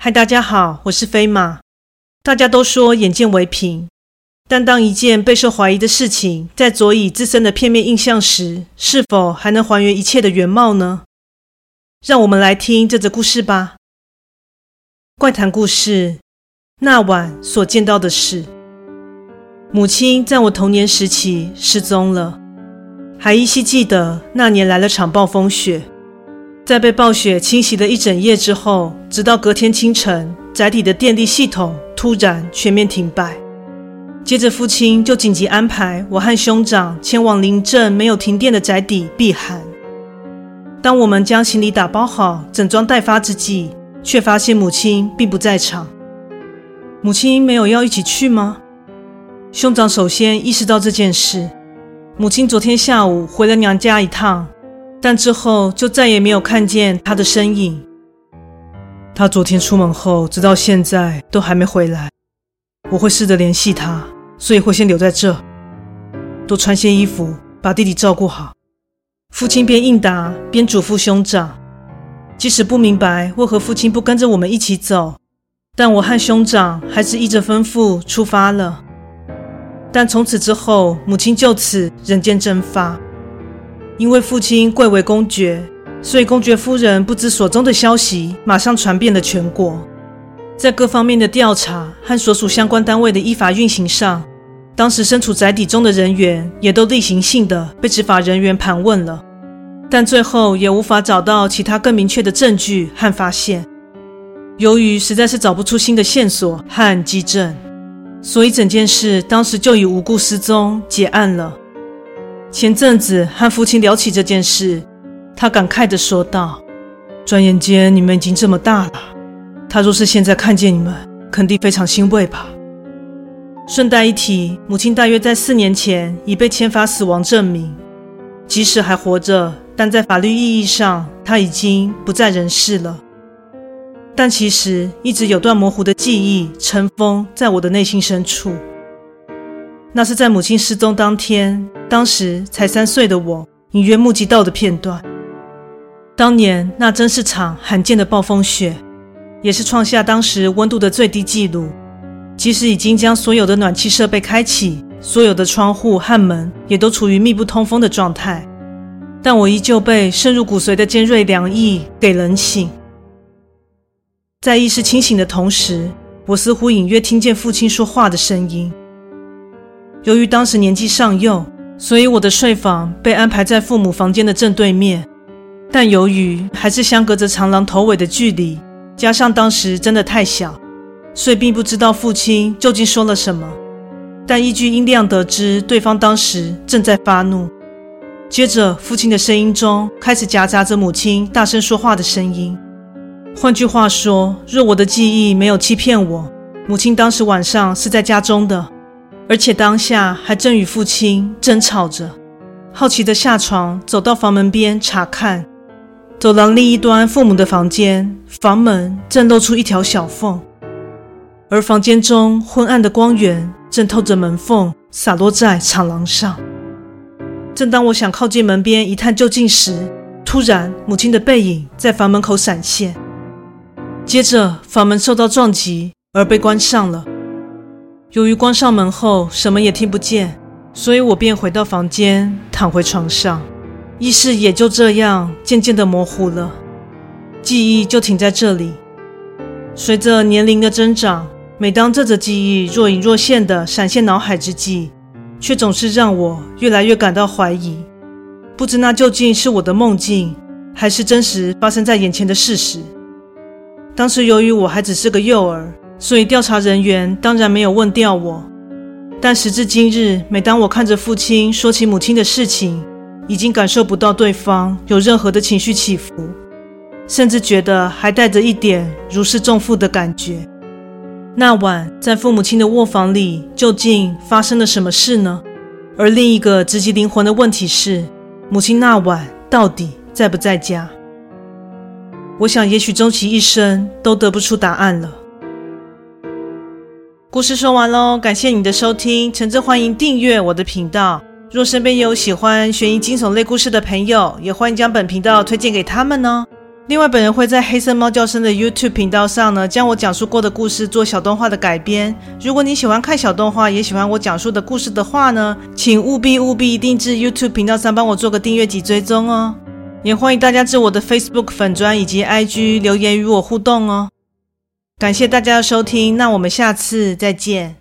嗨，大家好，我是飞马。大家都说眼见为凭，但当一件备受怀疑的事情在佐以自身的片面印象时，是否还能还原一切的原貌呢？让我们来听这则故事吧。怪谈故事：那晚所见到的事。母亲在我童年时期失踪了，还依稀记得那年来了场暴风雪。在被暴雪侵袭了一整夜之后，直到隔天清晨，宅邸的电力系统突然全面停摆。接着，父亲就紧急安排我和兄长前往邻镇没有停电的宅邸避寒。当我们将行李打包好，整装待发之际，却发现母亲并不在场。母亲没有要一起去吗？兄长首先意识到这件事。母亲昨天下午回了娘家一趟。但之后就再也没有看见她的身影。他昨天出门后，直到现在都还没回来。我会试着联系他，所以会先留在这，多穿些衣服，把弟弟照顾好。父亲边应答边嘱咐兄长。即使不明白为何父亲不跟着我们一起走，但我和兄长还是依着吩咐出发了。但从此之后，母亲就此人间蒸发。因为父亲贵为公爵，所以公爵夫人不知所踪的消息马上传遍了全国。在各方面的调查和所属相关单位的依法运行上，当时身处宅邸中的人员也都例行性的被执法人员盘问了，但最后也无法找到其他更明确的证据和发现。由于实在是找不出新的线索和基证，所以整件事当时就以无故失踪结案了。前阵子和父亲聊起这件事，他感慨地说道：“转眼间你们已经这么大了，他若是现在看见你们，肯定非常欣慰吧。”顺带一提，母亲大约在四年前已被签发死亡证明，即使还活着，但在法律意义上，她已经不在人世了。但其实一直有段模糊的记忆尘封在我的内心深处。那是在母亲失踪当天，当时才三岁的我隐约目击到的片段。当年那真是场罕见的暴风雪，也是创下当时温度的最低纪录。即使已经将所有的暖气设备开启，所有的窗户和门也都处于密不通风的状态，但我依旧被渗入骨髓的尖锐凉意给冷醒。在意识清醒的同时，我似乎隐约听见父亲说话的声音。由于当时年纪尚幼，所以我的睡房被安排在父母房间的正对面。但由于还是相隔着长廊头尾的距离，加上当时真的太小，所以并不知道父亲究竟说了什么。但依据音量得知，对方当时正在发怒。接着，父亲的声音中开始夹杂着母亲大声说话的声音。换句话说，若我的记忆没有欺骗我，母亲当时晚上是在家中的。而且当下还正与父亲争吵着，好奇的下床，走到房门边查看。走廊另一端，父母的房间，房门正露出一条小缝，而房间中昏暗的光源正透着门缝洒落在长廊上。正当我想靠近门边一探究竟时，突然母亲的背影在房门口闪现，接着房门受到撞击而被关上了。由于关上门后什么也听不见，所以我便回到房间，躺回床上，意识也就这样渐渐的模糊了，记忆就停在这里。随着年龄的增长，每当这则记忆若隐若现的闪现脑海之际，却总是让我越来越感到怀疑，不知那究竟是我的梦境，还是真实发生在眼前的事实。当时由于我还只是个幼儿。所以调查人员当然没有问掉我，但时至今日，每当我看着父亲说起母亲的事情，已经感受不到对方有任何的情绪起伏，甚至觉得还带着一点如释重负的感觉。那晚在父母亲的卧房里，究竟发生了什么事呢？而另一个直击灵魂的问题是，母亲那晚到底在不在家？我想，也许终其一生都得不出答案了。故事说完喽，感谢你的收听，诚挚欢迎订阅我的频道。若身边有喜欢悬疑惊悚类故事的朋友，也欢迎将本频道推荐给他们哦。另外，本人会在黑色猫叫声的 YouTube 频道上呢，将我讲述过的故事做小动画的改编。如果你喜欢看小动画，也喜欢我讲述的故事的话呢，请务必务必一定至 YouTube 频道上帮我做个订阅及追踪哦。也欢迎大家至我的 Facebook 粉砖以及 IG 留言与我互动哦。感谢大家的收听，那我们下次再见。